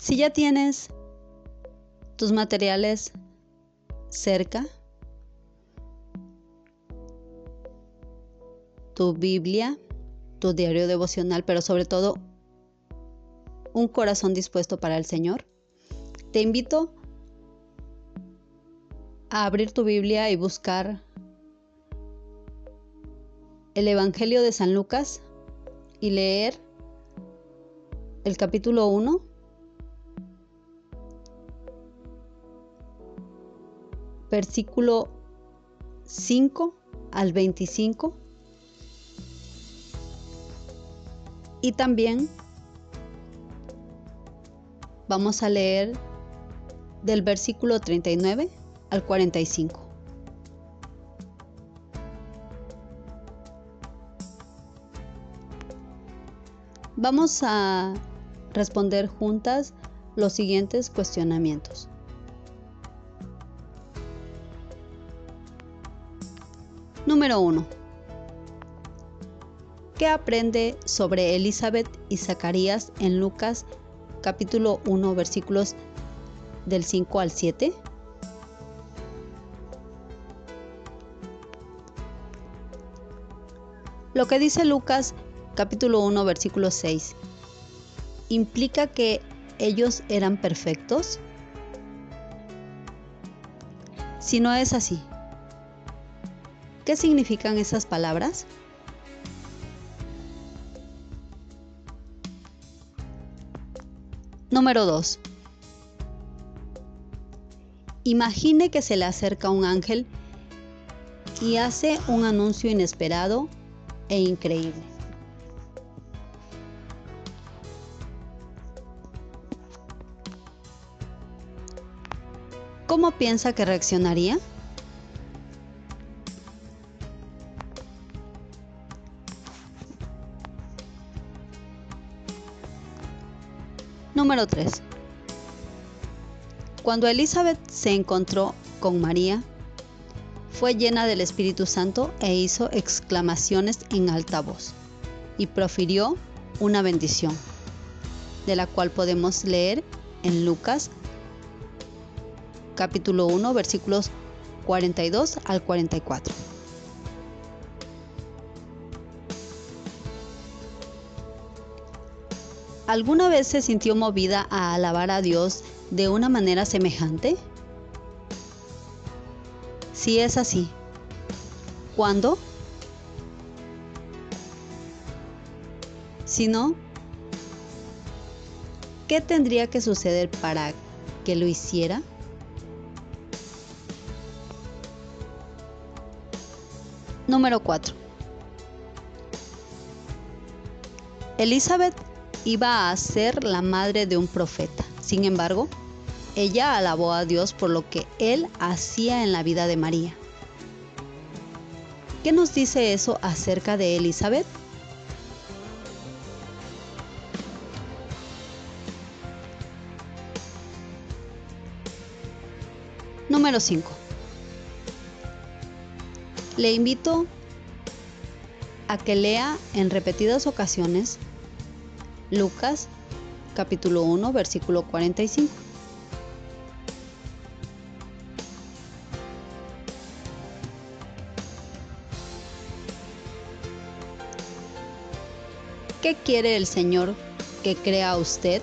Si ya tienes tus materiales cerca, tu Biblia, tu diario devocional, pero sobre todo un corazón dispuesto para el Señor, te invito a abrir tu Biblia y buscar el Evangelio de San Lucas y leer el capítulo 1 versículo 5 al 25. Y también vamos a leer del versículo 39 al 45. Vamos a responder juntas los siguientes cuestionamientos. Número 1. ¿Qué aprende sobre Elizabeth y Zacarías en Lucas capítulo 1 versículos del 5 al 7? Lo que dice Lucas capítulo 1 versículo 6 implica que ellos eran perfectos? Si no es así, ¿Qué significan esas palabras? Número 2. Imagine que se le acerca un ángel y hace un anuncio inesperado e increíble. ¿Cómo piensa que reaccionaría? Número 3. Cuando Elizabeth se encontró con María, fue llena del Espíritu Santo e hizo exclamaciones en alta voz y profirió una bendición, de la cual podemos leer en Lucas capítulo 1 versículos 42 al 44. ¿Alguna vez se sintió movida a alabar a Dios de una manera semejante? Si es así, ¿cuándo? Si no, ¿qué tendría que suceder para que lo hiciera? Número 4. Elizabeth iba a ser la madre de un profeta. Sin embargo, ella alabó a Dios por lo que él hacía en la vida de María. ¿Qué nos dice eso acerca de Elizabeth? Número 5. Le invito a que lea en repetidas ocasiones Lucas capítulo 1 versículo 45. ¿Qué quiere el Señor que crea usted?